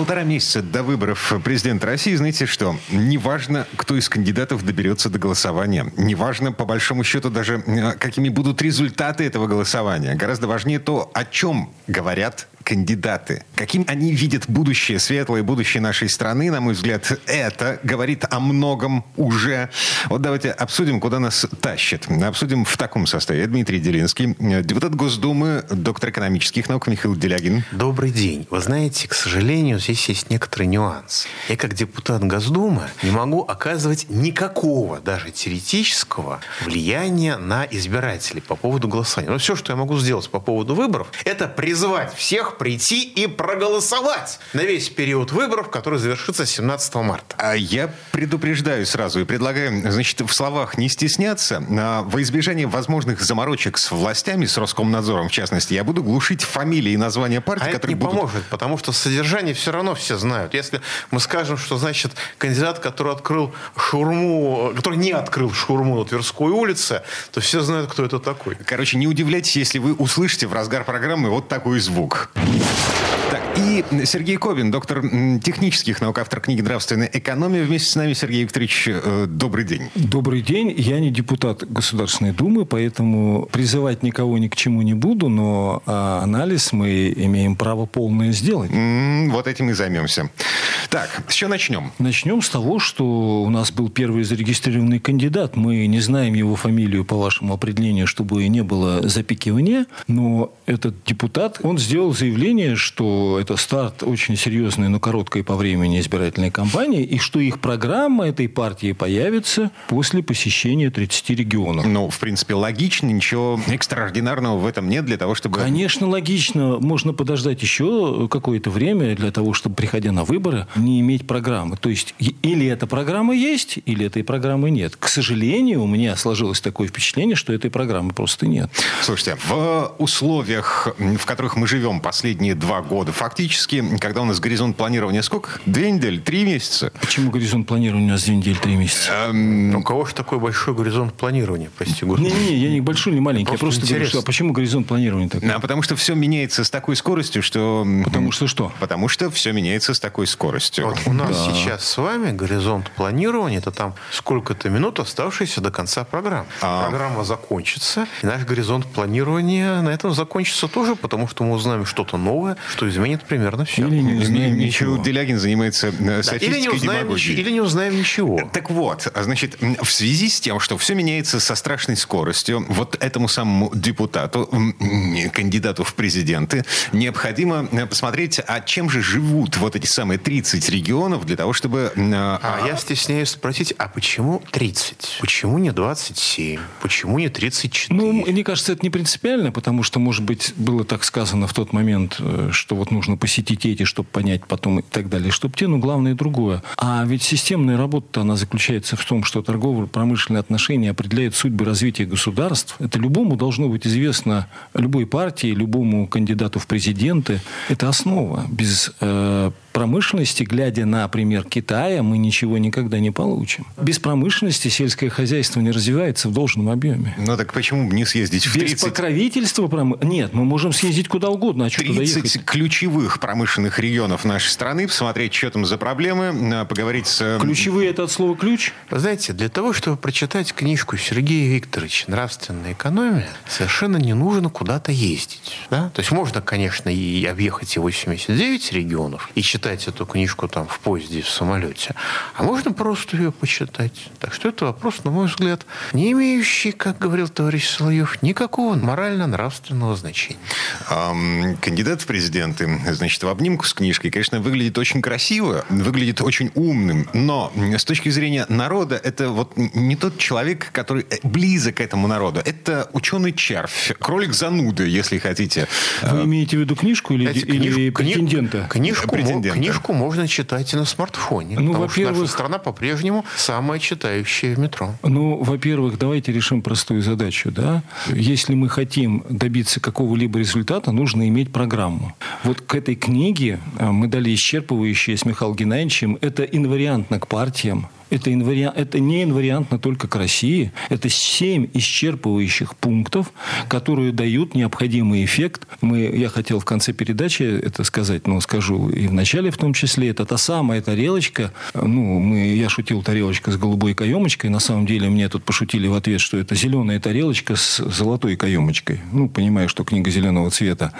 Полтора месяца до выборов президента России, знаете что, неважно, кто из кандидатов доберется до голосования, неважно, по большому счету, даже э, какими будут результаты этого голосования. Гораздо важнее то, о чем говорят кандидаты. Каким они видят будущее, светлое будущее нашей страны, на мой взгляд, это говорит о многом уже. Вот давайте обсудим, куда нас тащит. Обсудим в таком составе. Дмитрий Делинский, депутат Госдумы, доктор экономических наук Михаил Делягин. Добрый день. Вы знаете, к сожалению, здесь есть некоторый нюанс. Я как депутат Госдумы не могу оказывать никакого, даже теоретического влияния на избирателей по поводу голосования. Но все, что я могу сделать по поводу выборов, это призвать всех прийти и проголосовать на весь период выборов, который завершится 17 марта. А я предупреждаю сразу и предлагаю, значит, в словах не стесняться. А во избежание возможных заморочек с властями, с Роскомнадзором в частности, я буду глушить фамилии и названия партий, а которые это не будут... поможет, потому что содержание все равно все знают. Если мы скажем, что, значит, кандидат, который открыл шурму, который не открыл шурму на Тверской улице, то все знают, кто это такой. Короче, не удивляйтесь, если вы услышите в разгар программы вот такой звук. Так, и Сергей Кобин, доктор технических наук, автор книги «Нравственная экономия». Вместе с нами, Сергей Викторович, э, добрый день. Добрый день. Я не депутат Государственной Думы, поэтому призывать никого ни к чему не буду, но а, анализ мы имеем право полное сделать. Вот этим и займемся. Так, с чего начнем? Начнем с того, что у нас был первый зарегистрированный кандидат. Мы не знаем его фамилию по вашему определению, чтобы не было запикивания. Но этот депутат, он сделал заявление, что это старт очень серьезной, но короткой по времени избирательной кампании, и что их программа этой партии появится после посещения 30 регионов. Ну, в принципе, логично, ничего экстраординарного в этом нет для того, чтобы... Конечно, логично. Можно подождать еще какое-то время для того, чтобы, приходя на выборы, не иметь программы. То есть, или эта программа есть, или этой программы нет. К сожалению, у меня сложилось такое впечатление, что этой программы просто нет. Слушайте, в условиях, в которых мы живем последние два года, фактически, когда у нас горизонт планирования сколько? Две недели, три месяца? Почему горизонт планирования у нас две недели, три месяца? Эм, У кого же такой большой горизонт планирования, прости господи? Не-не-не, я не большой, не маленький. Просто я просто говорю, интересно. что, а почему горизонт планирования такой? а потому что все меняется с такой скоростью, что... Потому что что? Потому что все меняется с такой скоростью. Вот у нас сейчас с вами горизонт планирования, это там сколько-то минут, оставшиеся до конца программы. А. Программа закончится, и наш горизонт планирования на этом закончится тоже, потому что мы узнаем что-то новое, что изменит примерно все. Или не узнаем ничего. Делягин занимается э, или, не узнаем, демагогией. ничего- или не узнаем ничего. Так вот, а, значит, в связи с тем, что все меняется со страшной скоростью, вот этому самому депутату, кандидату в президенты, необходимо э, посмотреть, а чем же живут вот эти самые 30 регионов для того, чтобы... м, А я стесняюсь спросить, а почему 30? Почему не 27? Почему не 34? Ну, мне кажется, это не принципиально, потому что, может быть, было так сказано в тот момент, что вот нужно посетить эти, чтобы понять потом и так далее, чтобы те, но главное другое. А ведь системная работа, она заключается в том, что торгово-промышленные отношения определяют судьбы развития государств. Это любому должно быть известно, любой партии, любому кандидату в президенты. Это основа. Без э, промышленности, глядя на пример Китая, мы ничего никогда не получим. Без промышленности сельское хозяйство не развивается в должном объеме. Ну так почему бы не съездить в Без 30, покровительства пром... Нет, мы можем съездить куда угодно. А что туда 30 ехать? ключевых промышленных регионов нашей страны, посмотреть, что там за проблемы, э, поговорить с... э, Ключевые это от слова ключ? Вы знаете, для того, чтобы прочитать книжку Сергея Викторовича «Нравственная экономия», совершенно не нужно куда-то ездить. Да? То есть можно, конечно, и объехать и 89 регионов и читать эту книжку там в поезде, в самолете. А можно просто ее почитать. Так что это вопрос, на мой взгляд, не имеющий, как говорил товарищ Соловьев, никакого морально-нравственного значения. Кандидат в президенты, значит, в обнимку с книжкой, конечно, выглядит очень красиво, выглядит очень умным, но с точки зрения народа, это вот не тот человек, который э, близок к этому народу. Это ученый-червь, кролик зануды, если хотите. Вы имеете в виду книжку или, или книжку- кни- претендента? Книжку, Претендента. Президента. книжку можно читать и на смартфоне. Ну, потому что наша страна по-прежнему самая читающая в метро. Ну, во-первых, давайте решим простую задачу, да. Если мы хотим добиться какого-либо результата, нужно иметь программу. Вот к этой книге а, мы дали исчерпывающие с Михаилом Геннадьевичем. Это инвариантно к партиям. Это, инвариа- это не инвариантно только к России. Это семь исчерпывающих пунктов, которые дают необходимый эффект. Мы, я хотел в конце передачи это сказать, но скажу и в начале в том числе. Это та самая тарелочка. Ну, мы, я шутил тарелочка с голубой каемочкой. На самом деле мне тут пошутили в ответ, что это зеленая тарелочка с золотой каемочкой. Ну, понимаю, что книга зеленого цвета,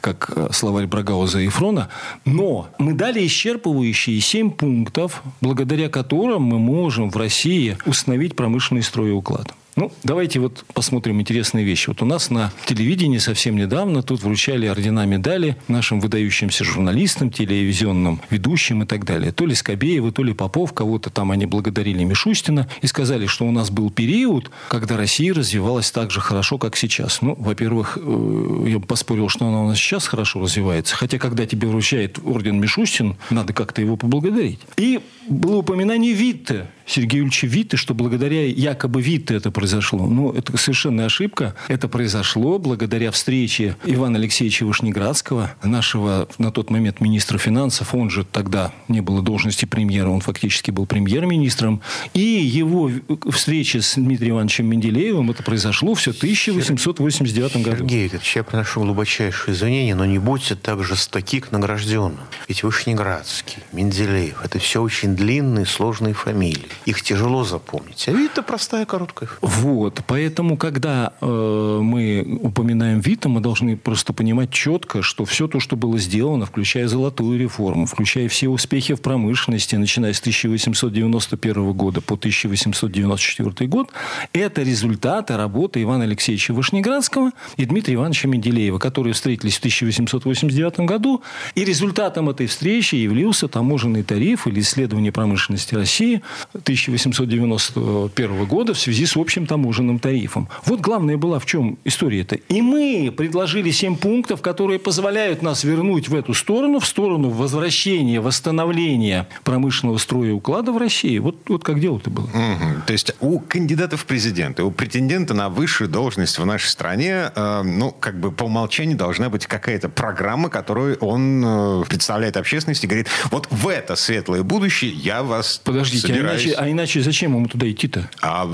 как словарь Брагауза и Фрона. Но мы дали исчерпывающие семь пунктов, благодаря которым мы можем в России установить промышленный стройуклад. Ну, давайте вот посмотрим интересные вещи. Вот у нас на телевидении совсем недавно тут вручали ордена медали нашим выдающимся журналистам, телевизионным ведущим и так далее. То ли Скобеевы, то ли Попов, кого-то там они благодарили Мишустина и сказали, что у нас был период, когда Россия развивалась так же хорошо, как сейчас. Ну, во-первых, э, я бы поспорил, что она у нас сейчас хорошо развивается. Хотя, когда тебе вручает орден Мишустин, надо как-то его поблагодарить. И было упоминание Витте, Сергея Юрьевича Витте, что благодаря якобы Витте это произошло. Ну, это совершенная ошибка. Это произошло благодаря встрече Ивана Алексеевича Вышнеградского, нашего на тот момент министра финансов. Он же тогда не было должности премьера, он фактически был премьер-министром. И его встреча с Дмитрием Ивановичем Менделеевым, это произошло все в 1889 году. Сергей Викторович, я приношу глубочайшие извинения, но не будьте так жестоки к награжденным. Ведь Вышнеградский, Менделеев – это все очень длинные, сложные фамилии. Их тяжело запомнить. А Вита простая, короткая. Вот, поэтому, когда э, мы упоминаем Вита, мы должны просто понимать четко, что все то, что было сделано, включая золотую реформу, включая все успехи в промышленности, начиная с 1891 года по 1894 год, это результаты работы Ивана Алексеевича Вышнеградского и Дмитрия Ивановича Менделеева, которые встретились в 1889 году. И результатом этой встречи явился таможенный тариф или исследование промышленности России 1891 года в связи с общим таможенным тарифом. Вот главное была в чем история-то. И мы предложили 7 пунктов, которые позволяют нас вернуть в эту сторону, в сторону возвращения, восстановления промышленного строя и уклада в России. Вот, вот как дело-то было. Мгм. То есть у кандидатов в президенты, у претендента на высшую должность в нашей стране, э, ну, как бы по умолчанию должна быть какая-то программа, которую он э, представляет общественности говорит, вот в это светлое будущее я вас Подождите, а собираюсь... иначе, а иначе зачем ему туда идти-то? А,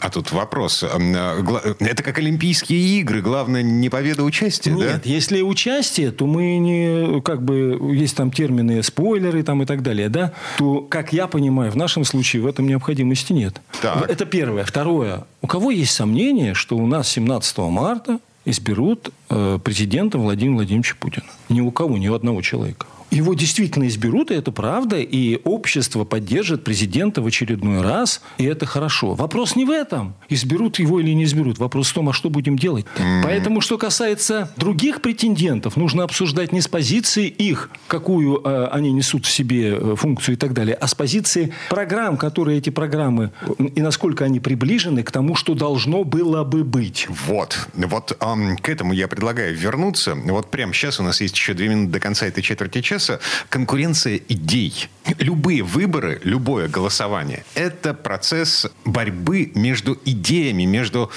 а тут вопрос. Гла- Это как Олимпийские игры. Главное, не победа, а участие, да? Нет, если участие, то мы не, как бы, есть там термины спойлеры там и так далее, да, то, как я понимаю, в нашем случае в этом необходимости нет. Так. Это первое. Второе. У кого есть сомнение, что у нас 17 марта изберут э, президента Владимира Владимировича Путина? Ни у кого, ни у одного человека. Его действительно изберут, и это правда, и общество поддержит президента в очередной раз, и это хорошо. Вопрос не в этом, изберут его или не изберут. Вопрос в том, а что будем делать. Поэтому, что касается других претендентов, нужно обсуждать не с позиции их, какую э, они несут в себе э, функцию и так далее, а с позиции программ, которые эти программы, и насколько они приближены к тому, что должно было бы быть. Вот. Вот ам, к этому я предлагаю вернуться. Вот прямо сейчас у нас есть еще две минуты до конца этой четверти часа. Конкуренция идей. Любые выборы, любое голосование – это процесс борьбы между идеями, между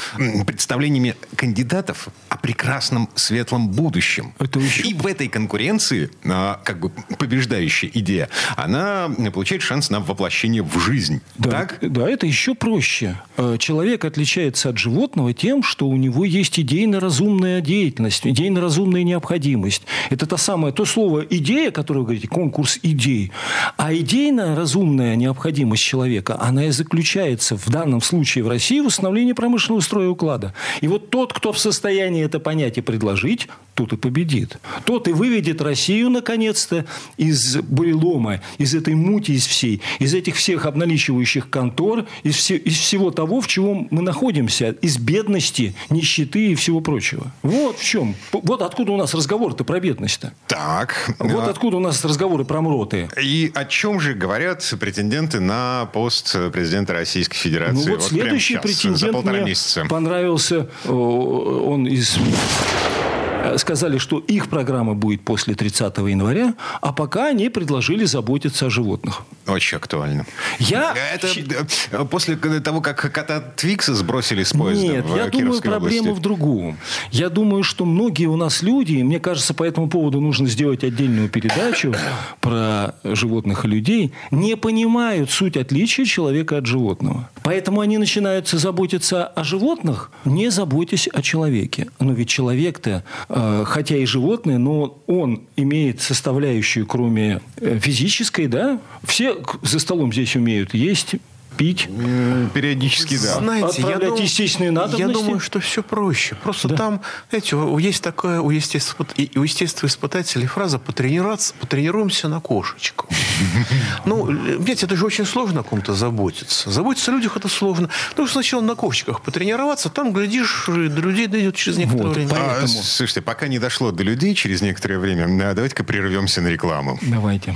представлениями кандидатов о прекрасном светлом будущем. Это еще- И в этой конкуренции, а, как бы побеждающая идея, она получает шанс на воплощение в жизнь. Да, Так? да, это еще проще. Э, Человек отличается от животного тем, что у него есть идейно-разумная деятельность, идейно-разумная необходимость. Это та самая, то слово «идея», которое вы говорите, конкурс идей. А идейно-разумная необходимость человека, она и заключается в данном случае в России в установлении промышленного строя уклада. И вот тот, кто в состоянии это понять и предложить, тот и победит. Тот и выведет Россию, наконец-то, из бурелома, из этой мути, из всей, из этих всех обналичивающих контор, из, все- из всего того, в чем мы находимся, из бедности, нищеты и всего прочего. Вот в чем. Вот откуда у нас разговор-то про бедность-то. Так. Вот А, откуда у нас разговоры про мроты. И о чем же говорят претенденты на пост президента Российской Федерации? Ну вот, следующий прямо щас, претендент за полтора мне месяца. понравился. О, Он из э, сказали, что их программа будет после 30 января, а пока они предложили заботиться о животных. Очень актуально. Я... Это э, после того, как кота Твикса сбросили с поезда Нет, в я думаю, проблема области. в другом. Я думаю, что многие у нас люди, и мне кажется, по этому поводу нужно сделать отдельную передачу про животных и людей, не понимают суть отличия человека от животного. Поэтому они начинают заботиться о животных, не заботясь о человеке. Но ведь человек-то, э, хотя и животное, но он имеет составляющую, кроме э, физической, да? Все за столом здесь умеют есть, пить. Периодически, да. Знаете, я Отправлять думаю, естественные надобности? Я думаю, что все проще. Просто там, знаете, есть такая у, и- у естествоиспытателей фраза «потренироваться, потренируемся на кошечку». Ну, ведь это же очень сложно о ком-то заботиться. Заботиться о людях это сложно. Ну, сначала на кошечках потренироваться, там, глядишь, и до людей дойдет через некоторое время. А, Поэтому- слушайте, пока не дошло до людей через некоторое время, давайте-ка прервемся на рекламу. Давайте.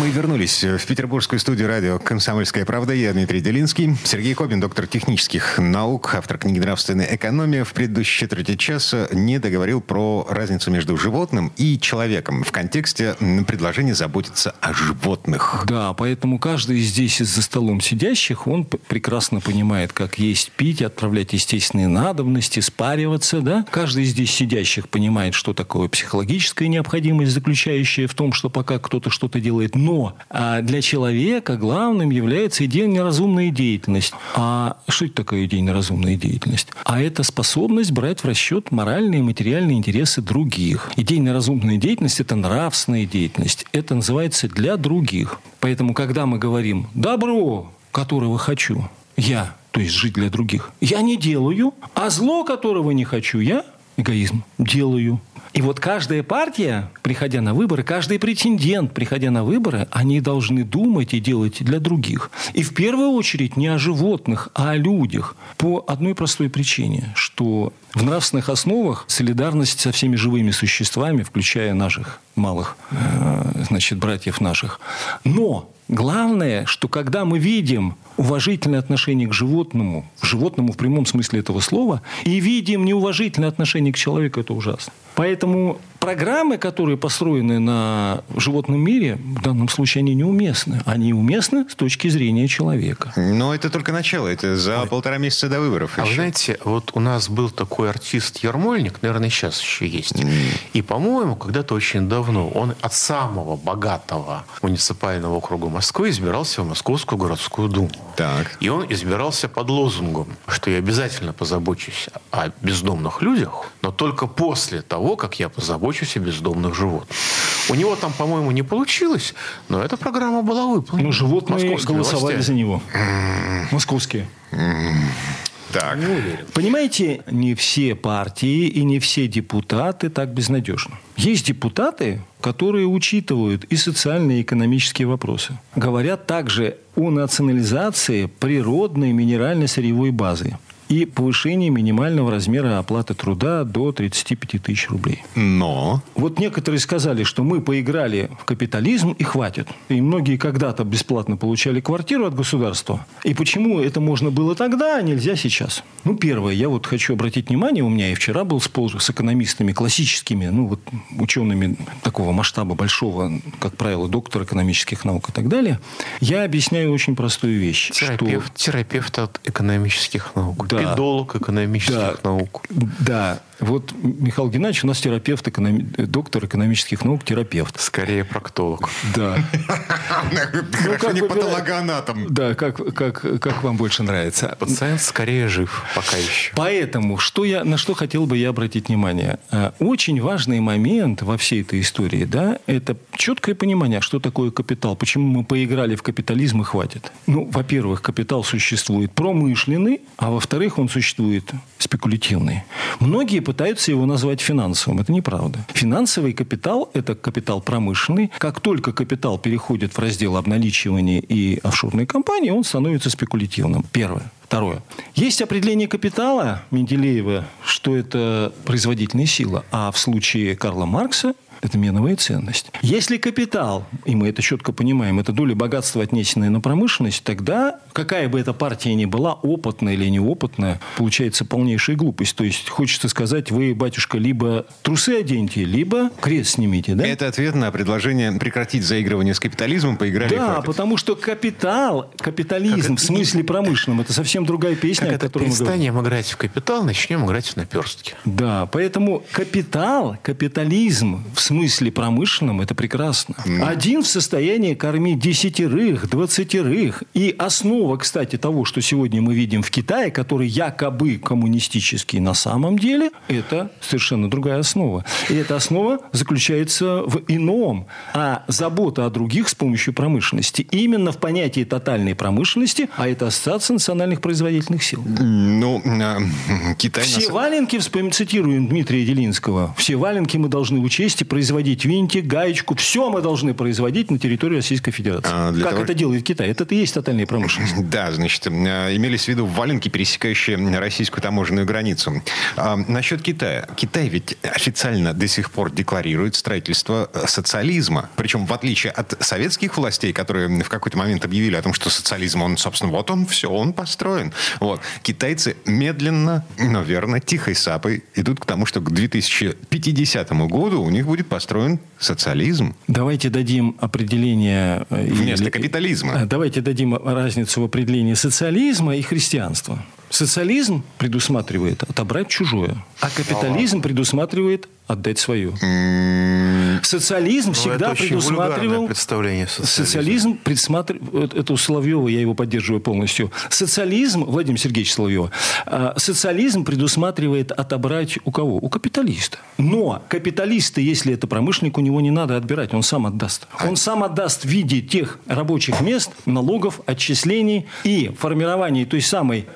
Мы вернулись в петербургскую студию радио «Комсомольская правда». Я Дмитрий Делинский. Сергей Кобин, доктор технических наук, автор книги «Нравственная экономия». В предыдущей четверти часа не договорил про разницу между животным и человеком в контексте предложения заботиться о животных. Да, поэтому каждый здесь за столом сидящих, он прекрасно понимает, как есть, пить, отправлять естественные надобности, спариваться, да. Каждый здесь сидящих понимает, что такое психологическая необходимость, заключающая в том, что пока кто-то что-то делает. Но а для человека главным является идея неразумная деятельность. А что это такое идея неразумная деятельность? А это способность брать в расчет моральные и материальные интересы других. Идея неразумная деятельность – это нравственная деятельность. Это называется для других. Поэтому, когда мы говорим «добро, которого хочу, я, то есть жить для других, я не делаю, а зло, которого не хочу, я, эгоизм, делаю». И вот каждая партия, приходя на выборы, каждый претендент, приходя на выборы, они должны думать и делать для других. И в первую очередь не о животных, а о людях. По одной простой причине, что в нравственных основах солидарность со всеми живыми существами, включая наших малых, э, значит, братьев наших. Но Главное, что когда мы видим уважительное отношение к животному, животному в прямом смысле этого слова, и видим неуважительное отношение к человеку, это ужасно. Поэтому программы, которые построены на животном мире, в данном случае они неуместны. Они уместны с точки зрения человека. Но это только начало. Это за полтора месяца до выборов. А вы еще. знаете, вот у нас был такой артист Ермольник, наверное, сейчас еще есть. И, по-моему, когда-то очень давно он от самого богатого муниципального округа Москвы избирался в Московскую городскую думу. Так. И он избирался под лозунгом, что я обязательно позабочусь о бездомных людях, но только после того, как я позабочусь о бездомных животных. У него там, по-моему, не получилось, но эта программа была выполнена. Но животные Московскими голосовали властями. за него. Московские. Так. Понимаете, не все партии и не все депутаты так безнадежны. Есть депутаты, которые учитывают и социальные, и экономические вопросы. Говорят также о национализации природной минерально-сырьевой базы и повышении минимального размера оплаты труда до 35 тысяч рублей. Но... Вот некоторые сказали, что мы поиграли в капитализм и хватит. И многие когда-то бесплатно получали квартиру от государства. И почему это можно было тогда, а нельзя сейчас? Ну, первое, я вот хочу обратить внимание, у меня и вчера был спор с экономистами классическими, ну, вот учеными такого масштаба большого, как правило, доктор экономических наук и так далее. Я объясняю очень простую вещь. что- Терапевт, терапевт от экономических наук. Да. Педолог экономических Да. наук. Да, вот Михаил Геннадьевич у нас терапевт, экономи- доктор экономических наук, терапевт. Скорее проктолог. Да. Хорошо, как не патологоанатом. Да, как, как, как вам больше нравится. Пациент скорее жив пока еще. Поэтому, что я, на что хотел бы я обратить внимание? Э, Очень важный момент во всей этой истории, да, это четкое понимание, что такое капитал, почему мы поиграли в капитализм и хватит. Ну, во-первых, капитал существует промышленный, а во-вторых, во-вторых, он существует спекулятивный. Многие пытаются его назвать финансовым. Это неправда. Финансовый капитал – это капитал промышленный. Как только капитал переходит в раздел обналичивания и офшорной компании, он становится спекулятивным. Первое. Второе. Есть определение капитала Менделеева, что это производительная сила. А в случае Карла Маркса это меновая ценность. Если капитал, и мы это четко понимаем, это доля богатства, отнесенная на промышленность, тогда какая бы эта партия ни была, опытная или неопытная, получается полнейшая глупость. То есть, хочется сказать, вы, батюшка, либо трусы оденьте, либо крест снимите. Да? Это ответ на предложение прекратить заигрывание с капитализмом, поиграли Да, хватит. потому что капитал, капитализм Как в смысле промышленном, это совсем другая песня, Как о это которой мы говорим. перестанем играть в капитал, начнем играть в наперстки. Да, поэтому капитал, капитализм в смысле промышленном – это прекрасно. Один в состоянии кормить десятерых, двадцатерых. И основа, кстати, того, что сегодня мы видим в Китае, который якобы коммунистический на самом деле, это совершенно другая основа. И эта основа заключается в ином. А забота о других с помощью промышленности именно в понятии тотальной промышленности, а это ассоциация национальных производительных сил. Ну, э, Китай... на Все самом- валенки, вспомним, цитируем Дмитрия Делинского, все валенки мы должны учесть и производить винтик, гаечку, все мы должны производить на территории Российской Федерации. А, как того- это делает Китай? Это и есть тотальная промышленность. Да, значит, э, имелись в виду валенки, пересекающие российскую таможенную границу. А, насчет Китая. Китай ведь официально до сих пор декларирует строительство э, социализма. Причем, в отличие от советских властей, которые в какой-то момент объявили о том, что социализм, он, собственно, вот он, все, он построен. Вот. Китайцы медленно, но верно, тихой сапой идут к тому, что к 2050 году у них будет построен социализм. Давайте дадим определение... э, Вместо или- капитализма. э, Давайте дадим разницу в определении социализма и христианства. Социализм предусматривает отобрать чужое, а капитализм предусматривает отдать свое. Социализм Ну, всегда предусматривал... представление. Социализм предусматривает... Это у Соловьева, я его поддерживаю полностью. Социализм, Владимир Сергеевич Соловьева, а, социализм предусматривает отобрать у кого? У капиталиста. Но капиталиста, если это промышленник, у него не надо отбирать, он сам отдаст. Он сам отдаст в виде тех рабочих мест, налогов, отчислений и формирования той самой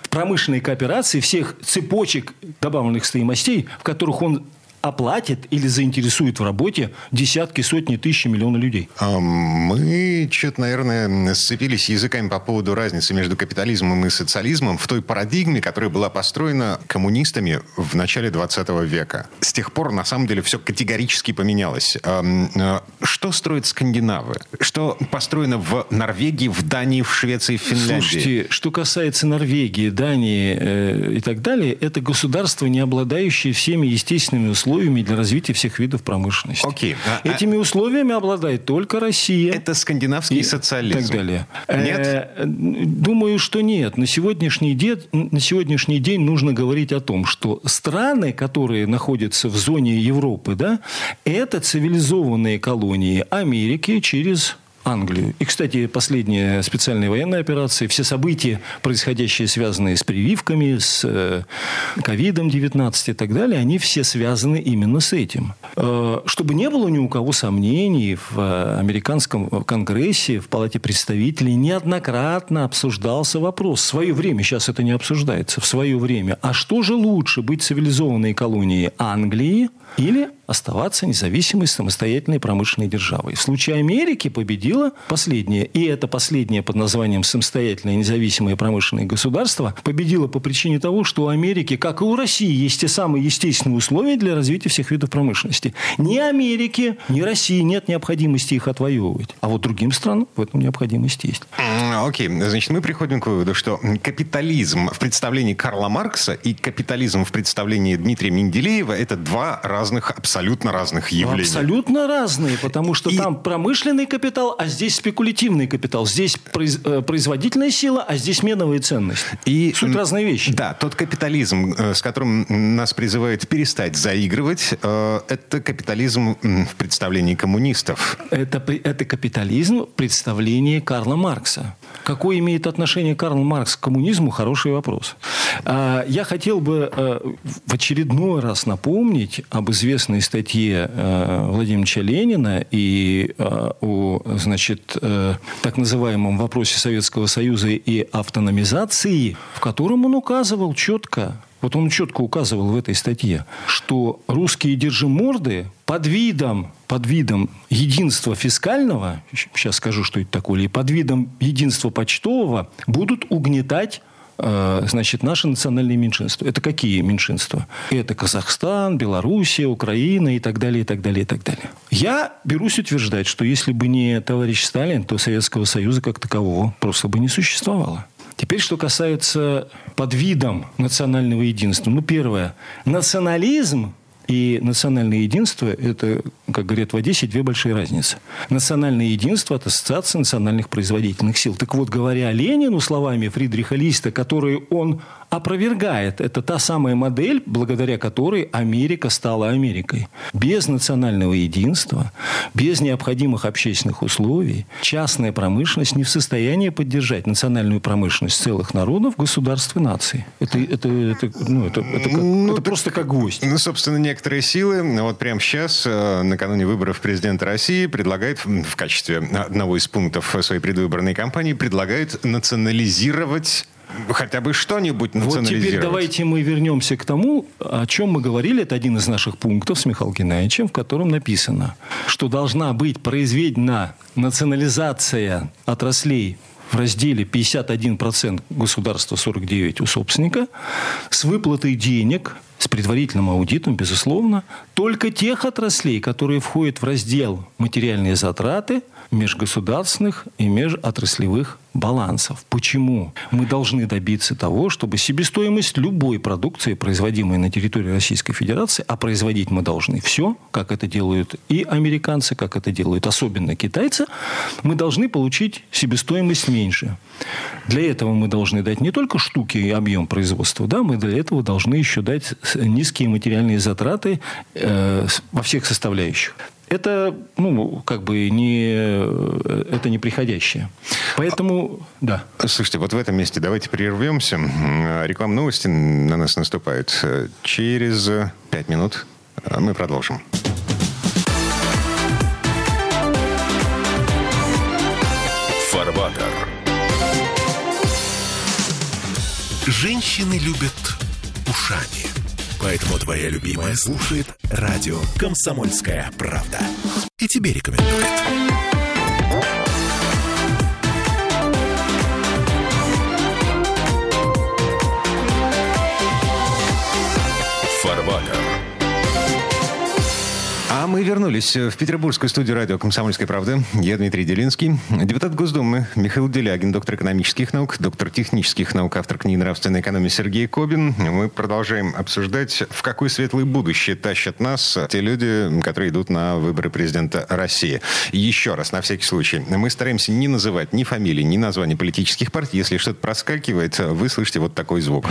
промышленной кооперации всех цепочек добавленных стоимостей, в которых он оплатит или заинтересует в работе десятки, сотни, тысячи, миллионы людей. А, Мы что-то, наверное, сцепились языками по поводу разницы между капитализмом и социализмом в той парадигме, которая была построена коммунистами в начале 20 века. С тех пор, на самом деле, все категорически поменялось. Э, Что строят скандинавы? Что построено в Норвегии, в Дании, в Швеции, в Финляндии? Слушайте, что касается Норвегии, Дании э, и так далее, это государства, не обладающие всеми естественными условиями для развития всех видов промышленности. Окей. А- а- Этими условиями обладает только Россия. Это скандинавский и социализм. так далее. Нет? Э, Думаю, что нет. На сегодняшний, день, на сегодняшний день нужно говорить о том, что страны, которые находятся в зоне Европы, да, это цивилизованные колонии Америки через Англию. И, кстати, последняя специальная военная операция, все события, происходящие, связанные с прививками, с э, ковидом 19 и так далее, они все связаны именно с этим. Э, чтобы не было ни у кого сомнений, в э, американском конгрессе, в Палате представителей неоднократно обсуждался вопрос. В свое время, сейчас это не обсуждается, в свое время. А что же лучше, быть цивилизованной колонией Англии или оставаться независимой самостоятельной промышленной державой? В случае Америки победила последняя. И это последнее под названием самостоятельное независимое промышленное государство победило по причине того, что у Америки, как и у России, есть те самые естественные условия для развития всех видов промышленности. Ни Америке, ни России нет необходимости их отвоевывать. А вот другим странам в этом необходимость есть. Окей, значит, мы приходим к выводу, что капитализм в представлении Карла Маркса и капитализм в представлении Дмитрия Менделеева – это два разных, абсолютно разных явления. Абсолютно разные, потому что И- там промышленный капитал, а здесь спекулятивный капитал. Здесь произ- э, производительная сила, а здесь меновая ценность. И, Суть разные вещи. Да, тот капитализм, э, с которым нас призывают перестать заигрывать, э, это капитализм в представлении коммунистов. Это, это капитализм в представлении Карла Маркса. Какое имеет отношение Карл Маркс к коммунизму? Хороший вопрос. А, Я хотел бы в очередной раз напомнить об известной статье э, Владимира Ленина и э, о, значит, э, так называемом вопросе Советского Союза и автономизации, в котором он указывал четко, вот он четко указывал в этой статье, что русские держиморды под видом, под видом единства фискального, сейчас скажу, что это такое, или под видом единства почтового, будут угнетать значит, наши национальные меньшинства. Это какие меньшинства? Это Казахстан, Белоруссия, Украина и так далее, и так далее, и так далее. Я берусь утверждать, что если бы не товарищ Сталин, то Советского Союза как такового просто бы не существовало. Теперь, что касается подвидом национального единства. Ну, первое. Национализм и национальное единство – это, как говорят в Одессе, две большие разницы. Национальное единство – от Ассоциации национальных производительных сил. Так вот, говоря Ленину словами Фридриха Листа, которые он опровергает. Это та самая модель, благодаря которой Америка стала Америкой. Без национального единства, без необходимых общественных условий, частная промышленность не в состоянии поддержать национальную промышленность целых народов, государств и наций. Это, это, это, ну, это, это, как, ну, это просто как гвоздь. Ну, собственно, некоторые силы вот прямо сейчас, э, накануне выборов президента России, предлагают в качестве одного из пунктов своей предвыборной кампании, предлагают национализировать хотя бы что-нибудь национализировать. Вот теперь давайте мы вернемся к тому, о чем мы говорили. Это один из наших пунктов с Михаилом Геннадьевичем, в котором написано, что должна быть произведена национализация отраслей в разделе 51% государства, 49% у собственника, с выплатой денег, с предварительным аудитом, безусловно, только тех отраслей, которые входят в раздел «материальные затраты», межгосударственных и межотраслевых балансов. Почему? Мы должны добиться того, чтобы себестоимость любой продукции, производимой на территории Российской Федерации, а производить мы должны все, как это делают и американцы, как это делают особенно китайцы, мы должны получить себестоимость меньше. Для этого мы должны дать не только штуки и объем производства, да, мы для этого должны еще дать низкие материальные затраты э, во всех составляющих это, ну, как бы не, это не приходящее. Поэтому, да. Слушайте, вот в этом месте давайте прервемся. Реклама новости на нас наступает. Через пять минут мы продолжим. Фарватер. Женщины любят ушами. Поэтому твоя любимая слушает радио «Комсомольская правда». И тебе рекомендует. Мы вернулись в петербургскую студию радио «Комсомольская правда». Я Дмитрий Делинский. Депутат Госдумы Михаил Делягин, доктор экономических наук, доктор технических наук, автор книги «Нравственная экономия» Сергей Кобин. Мы продолжаем обсуждать, в какое светлое будущее тащат нас те люди, которые идут на выборы президента России. Еще раз, на всякий случай, мы стараемся не называть ни фамилии, ни названий политических партий. Если что-то проскакивает, вы слышите вот такой звук.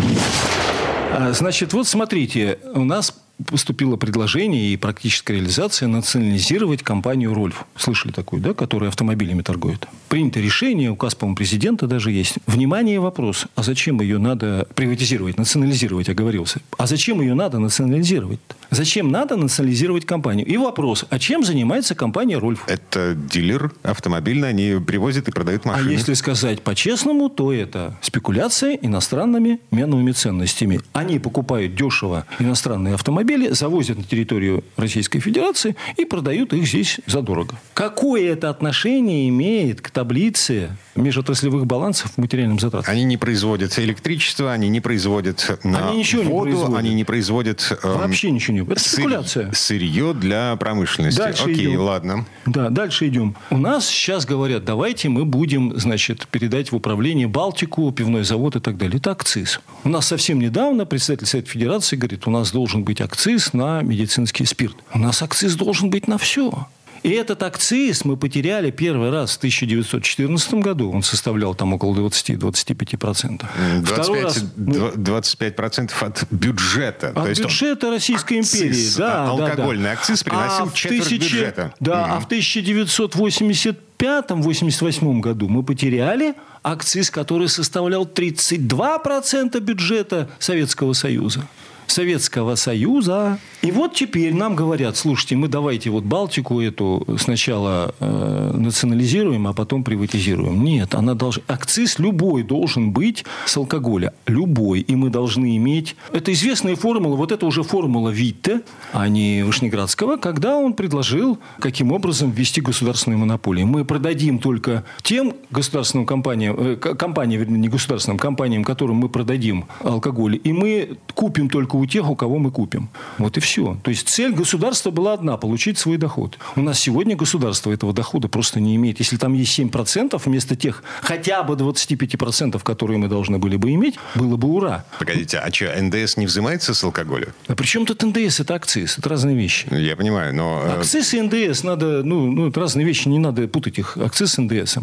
А, значит, вот смотрите, у нас поступило предложение и практическая реализация национализировать компанию «Рольф». Слышали такую, да, которая автомобилями торгует? Принято решение, указ, по-моему, президента даже есть. Внимание, вопрос. А зачем ее надо приватизировать, национализировать, оговорился? А зачем ее надо национализировать? Зачем надо национализировать компанию? И вопрос, а чем занимается компания «Рольф»? Это дилер автомобильный, они привозят и продают машины. А если сказать по-честному, то это спекуляция иностранными меновыми ценностями. Они покупают дешево иностранные автомобили, автомобили завозят на территорию Российской Федерации и продают их здесь задорого. Какое это отношение имеет к таблице межотраслевых балансов в материальном затрате? Они не производят электричество, они не производят на они ничего воду, не производят. они не производят... Эм, Вообще ничего не... Это спекуляция. Сырье для промышленности. Дальше Окей, идем. ладно. Да, дальше идем. У нас сейчас говорят, давайте мы будем, значит, передать в управление Балтику, пивной завод и так далее. Это акциз. У нас совсем недавно представитель Совета Федерации говорит, у нас должен быть акциз на медицинский спирт. У нас акциз должен быть на все. И этот акциз мы потеряли первый раз в 1914 году. Он составлял там около 20-25%. 25, раз... 25% от бюджета. От То бюджета он... Российской империи. Акциз, да, алкогольный да, да. акциз приносил а четверть тысячи... бюджета. Да, угу. а в 1985-88 году мы потеряли акциз, который составлял 32% бюджета Советского Союза. Советского Союза. И вот теперь нам говорят, слушайте, мы давайте вот Балтику эту сначала э, национализируем, а потом приватизируем. Нет, она должна... Акциз любой должен быть с алкоголя. Любой. И мы должны иметь... Это известная формула, вот это уже формула Витте, а не Вышнеградского, когда он предложил, каким образом ввести государственную монополию. Мы продадим только тем государственным компаниям, э, компаниям, вернее, не государственным компаниям, которым мы продадим алкоголь, и мы купим только у тех, у кого мы купим. Вот и все. То есть цель государства была одна – получить свой доход. У нас сегодня государство этого дохода просто не имеет. Если там есть 7% вместо тех хотя бы 25%, которые мы должны были бы иметь, было бы ура. Погодите, а что, НДС не взимается с алкоголя? А при чем тут НДС? Это акциз. Это разные вещи. Я понимаю, но... Э, акциз и НДС надо... Ну, ну это разные вещи, не надо путать их. Акциз с ндс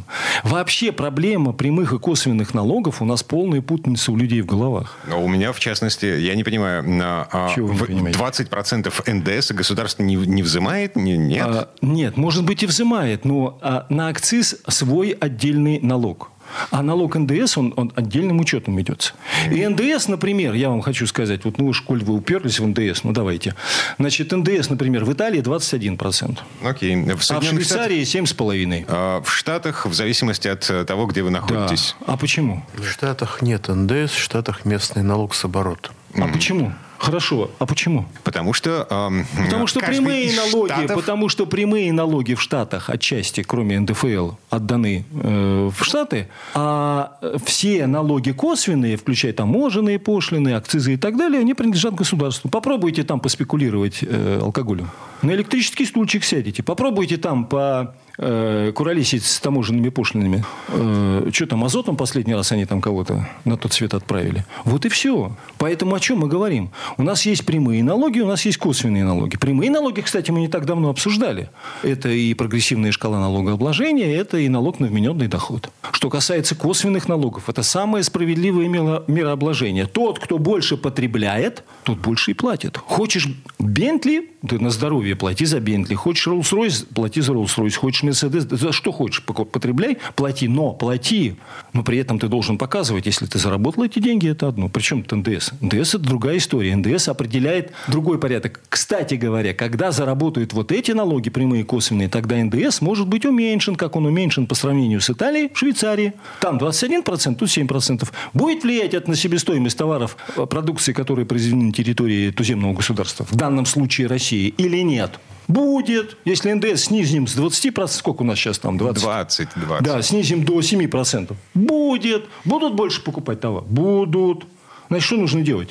Вообще проблема прямых и косвенных налогов у нас полная путаница у людей в головах. У меня, в частности, я не понимаю, а, Чего вы не 20% НДС государство не, не взимает? Не, нет? А, нет, может быть и взимает, но а, на акциз свой отдельный налог. А налог НДС, он, он отдельным учетом ведется. И НДС, например, я вам хочу сказать, вот ну уж, коль вы уперлись в НДС, ну давайте. Значит, НДС, например, в Италии 21%. Окей. В а в Швейцарии 7,5%. А в Штатах, в зависимости от э, того, где вы находитесь. Да. А почему? В Штатах нет НДС, в Штатах местный налог с оборота. А mm. почему? Хорошо. А почему? Потому что... Эм, потому что прямые налоги, штатов... потому что прямые налоги в Штатах отчасти, кроме НДФЛ, отданы э, в Штаты, а все налоги косвенные, включая таможенные пошлины, акцизы и так далее, они принадлежат государству. Попробуйте там поспекулировать э, алкоголем. На электрический стульчик сядете. Попробуйте там по э, куролесить с таможенными пошлинами. Э, что там, азотом последний раз они там кого-то на тот свет отправили. Вот и все. Поэтому о чем мы говорим? У нас есть прямые налоги, у нас есть косвенные налоги. Прямые налоги, кстати, мы не так давно обсуждали. Это и прогрессивная шкала налогообложения, это и налог на вмененный доход. Что касается косвенных налогов, это самое справедливое мирообложение. Тот, кто больше потребляет, тот больше и платит. Хочешь Бентли, ты на здоровье плати за Бентли. Хочешь Роллс-Ройс, плати за Роллс-Ройс. Хочешь Мерседес, за что хочешь потребляй, плати, но плати. Но при этом ты должен показывать, если ты заработал эти деньги, это одно. Причем это НДС. НДС – это другая история. НДС определяет другой порядок. Кстати говоря, когда заработают вот эти налоги, прямые и косвенные, тогда НДС может быть уменьшен, как он уменьшен по сравнению с Италией, Швейцарией. Там 21%, тут 7%. Будет влиять это на себестоимость товаров, продукции, которые произведены на территории туземного государства, в данном случае России, или нет? Будет. Если НДС снизим с 20%, сколько у нас сейчас там? 20? 20, 20. Да, снизим до 7%. Будет. Будут больше покупать товар? Будут. Значит, что нужно делать?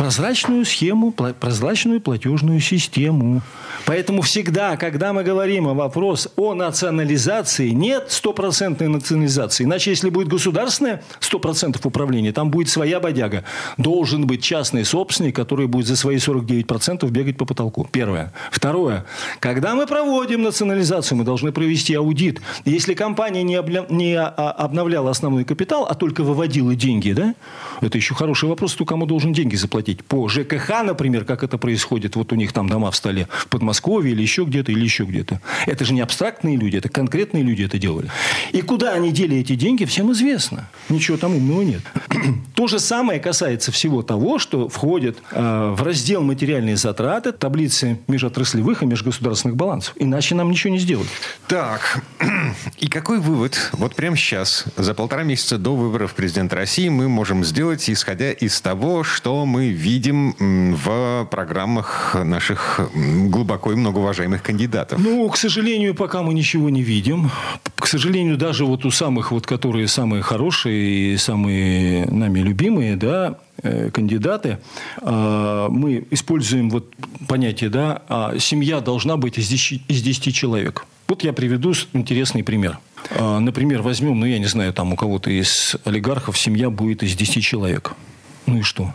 Прозрачную схему, прозрачную платежную систему. Поэтому всегда, когда мы говорим о вопрос о национализации, нет стопроцентной национализации. Иначе, если будет государственное 100% управление, там будет своя бодяга. Должен быть частный собственник, который будет за свои 49% бегать по потолку. Первое. Второе. Когда мы проводим национализацию, мы должны провести аудит. Если компания не, обля... не а, обновляла основной капитал, а только выводила деньги, да, это еще хороший вопрос, кто кому должен деньги заплатить платить по ЖКХ, например, как это происходит, вот у них там дома в столе в Подмосковье или еще где-то, или еще где-то. Это же не абстрактные люди, это конкретные люди это делали. И куда они дели эти деньги, всем известно. Ничего там умного нет. То же самое касается всего того, что входит э, в раздел материальные затраты, таблицы межотраслевых и межгосударственных балансов. Иначе нам ничего не сделать. Так, и какой вывод вот прямо сейчас, за полтора месяца до выборов президента России, мы можем сделать, исходя из того, что мы видим в программах наших глубоко и многоуважаемых кандидатов? Ну, к сожалению, пока мы ничего не видим. К сожалению, даже вот у самых, вот, которые самые хорошие и самые нами любимые, да, э, кандидаты, а, мы используем вот понятие, да, а семья должна быть из 10, из 10 человек. Вот я приведу интересный пример. А, например, возьмем, ну, я не знаю, там у кого-то из олигархов семья будет из 10 человек. Ну и что?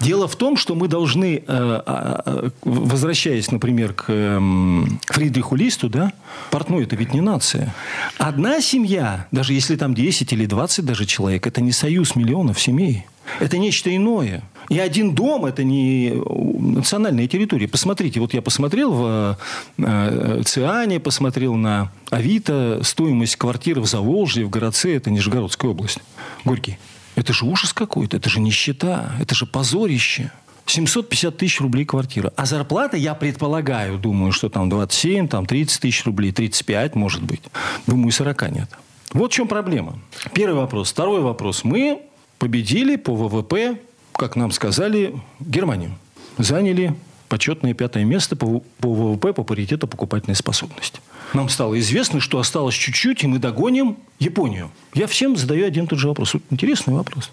Дело в том, что мы должны, э, а, а, возвращаясь, например, к эм, Фридриху Листу, да, портной – это ведь не нация. Одна семья, даже если там 10 или 20 даже человек, это не союз миллионов семей. Это нечто иное. И один дом – это не национальная территория. Посмотрите, вот я посмотрел в э, Циане, посмотрел на Авито, стоимость квартиры в Заволжье, в Городце – это Нижегородская область. Горький. Это же ужас какой-то, это же нищета, это же позорище. 750 тысяч рублей квартира. А зарплата, я предполагаю, думаю, что там 27, там 30 тысяч рублей, 35, может быть. Думаю, 40 нет. Вот в чем проблема. Первый вопрос. Второй вопрос. Мы победили по ВВП, как нам сказали, Германию. Заняли почетное пятое место по, по ВВП по паритету покупательной способности. Нам стало известно, что осталось чуть-чуть, и мы догоним Японию. Я всем задаю один и тот же вопрос. Интересный вопрос.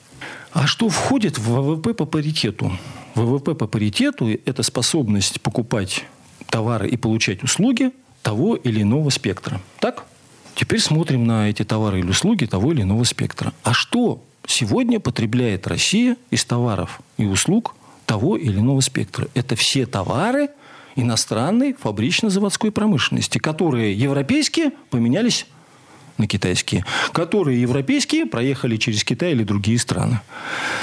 А что входит в ВВП по паритету? ВВП по паритету – это способность покупать товары и получать услуги того или иного спектра. Так? Теперь смотрим на эти товары или услуги того или иного спектра. А что сегодня потребляет Россия из товаров и услуг того или иного спектра? Это все товары иностранной фабрично-заводской промышленности, которые европейские поменялись на китайские, которые европейские проехали через Китай или другие страны.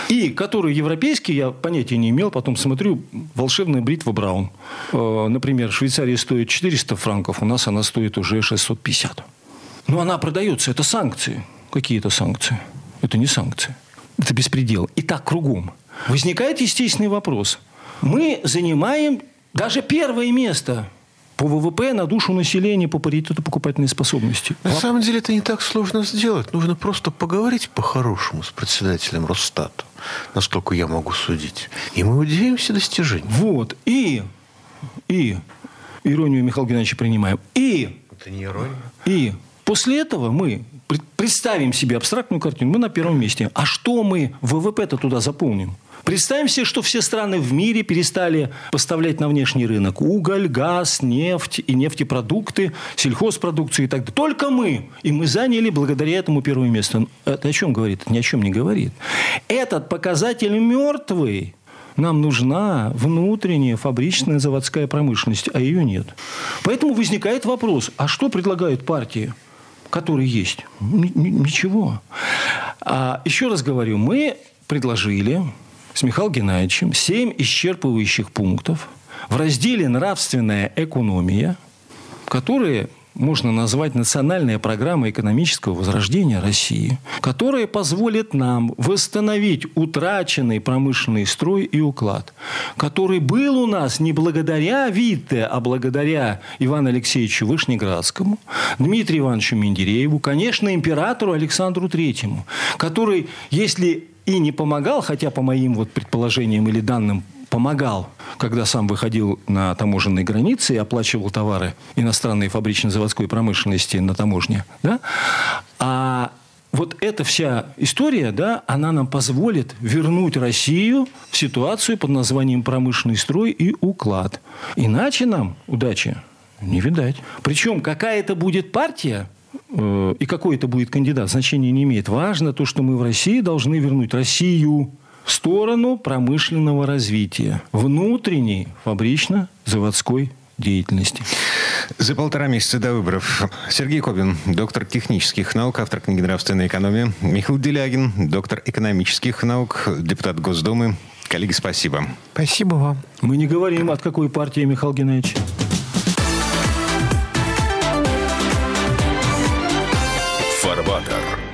И которые европейские, я понятия не имел, потом смотрю, волшебная бритва Браун. Э, например, в Швейцарии стоит 400 франков, у нас она стоит уже 650. Но она продается, это санкции. Какие это санкции? Это не санкции. Это беспредел. И так кругом. Возникает естественный вопрос. Мы занимаем даже первое место по ВВП на душу населения по паритету покупательной способности. На самом деле это не так сложно сделать. Нужно просто поговорить по-хорошему с председателем Росстата, насколько я могу судить. И мы удивимся достижениям. Вот. И, и, иронию Михаила Геннадьевича принимаем. И, это не ирония. И после этого мы представим себе абстрактную картину. Мы на первом месте. А что мы ВВП-то туда заполним? Представим себе, что все страны в мире перестали поставлять на внешний рынок уголь, газ, нефть и нефтепродукты, сельхозпродукцию и так далее. Только мы. И мы заняли благодаря этому первое место. Это о чем говорит? Это ни о чем не говорит. Этот показатель мертвый. Нам нужна внутренняя фабричная заводская промышленность, а ее нет. Поэтому возникает вопрос, а что предлагают партии? Которые есть. Ничего. А еще раз говорю, мы предложили с Михаилом Геннадьевичем семь исчерпывающих пунктов в разделе «Нравственная экономия», которые можно назвать национальная программа экономического возрождения России, которая позволит нам восстановить утраченный промышленный строй и уклад, который был у нас не благодаря Витте, а благодаря Ивану Алексеевичу Вышнеградскому, Дмитрию Ивановичу Менделееву, конечно, императору Александру Третьему, который, если и не помогал, хотя по моим вот предположениям или данным помогал, когда сам выходил на таможенные границы и оплачивал товары иностранной фабрично-заводской промышленности на таможне. Да? А вот эта вся история, да, она нам позволит вернуть Россию в ситуацию под названием промышленный строй и уклад. Иначе нам удачи не видать. Причем какая это будет партия, Э, и какой это будет кандидат, значения не имеет. Важно то, что мы в России должны вернуть Россию в сторону промышленного развития, внутренней фабрично-заводской деятельности. За полтора месяца до выборов Сергей Кобин, доктор технических наук, автор книги «Нравственная экономия», Михаил Делягин, доктор экономических наук, депутат Госдумы. Коллеги, спасибо. Спасибо вам. Мы не говорим, от какой партии, Михаил Геннадьевич. Фарбатер.